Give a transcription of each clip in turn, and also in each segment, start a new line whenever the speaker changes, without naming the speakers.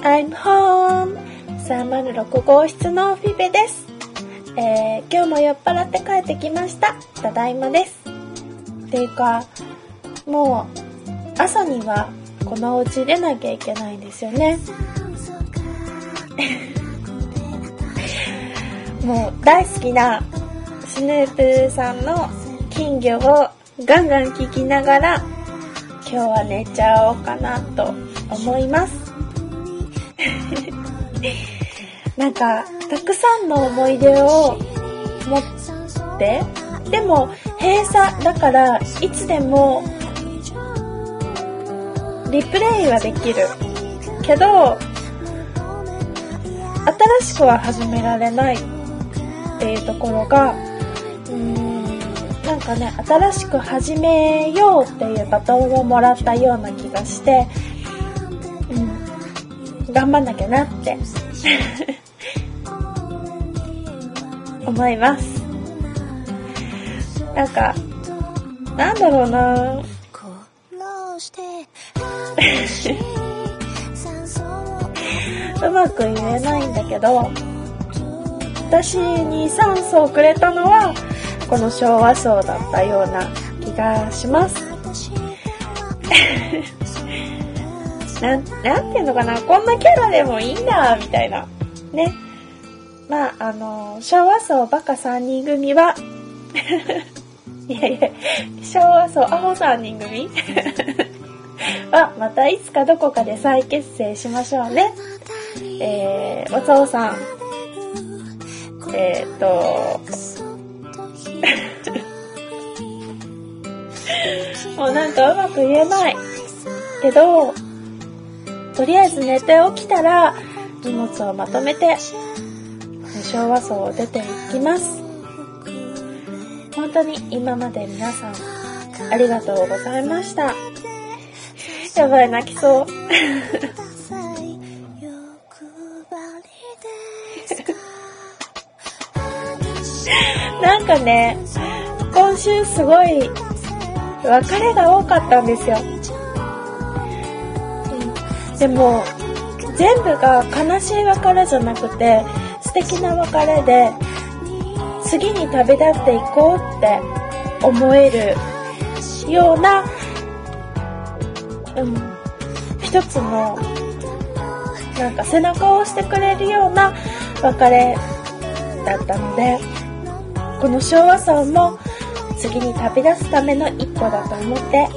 I'm home. 306号室のフィベです、えー、今日も酔っ払って帰ってきました。ただいまです。っていうかもう朝にはこのお家出なきゃいけないんですよね。もう大好きなスヌープさんの金魚をガンガン聞きながら今日は寝ちゃおうかなと思いますなんか、たくさんの思い出を持って、でも閉鎖だからいつでもリプレイはできる。けど、新しくは始められないっていうところが、うーん、なんかね、新しく始めようっていうバトンをもらったような気がして、頑張んなきゃなって思います。なんか、なんだろうなうまく言えないんだけど、私に酸素をくれたのは、この昭和層だったような気がします。なん、なんていうのかな、こんなキャラでもいいんだ、みたいな。ね。まあ、あの、昭和層バカ3人組は いやいや、昭和層アホ3人組？は、またいつかどこかで再結成しましょうね。えー、おさおさん。えー、っと、もうなんかうまく言えない。けど、とりあえず寝て起きたら荷物をまとめて昭和層を出ていきます。本当に今まで皆さんありがとうございました。やばい泣きそう。なんかね今週すごい別れが多かったんですよでも全部が悲しい別れじゃなくて素敵な別れで次に旅立っていこうって思えるような、うん、一つのなんか背中を押してくれるような別れだったのでこの昭和さんも次に旅立つための一歩だと思って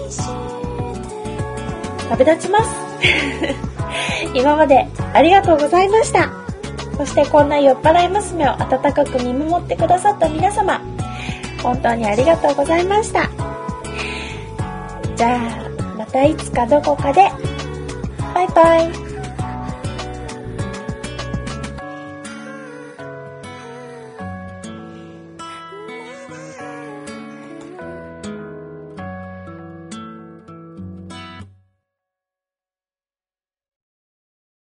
旅立ちます 今までありがとうございました。そしてこんな酔っ払い娘を温かく見守ってくださった皆様、本当にありがとうございました。じゃあ、またいつかどこかで、バイバイ。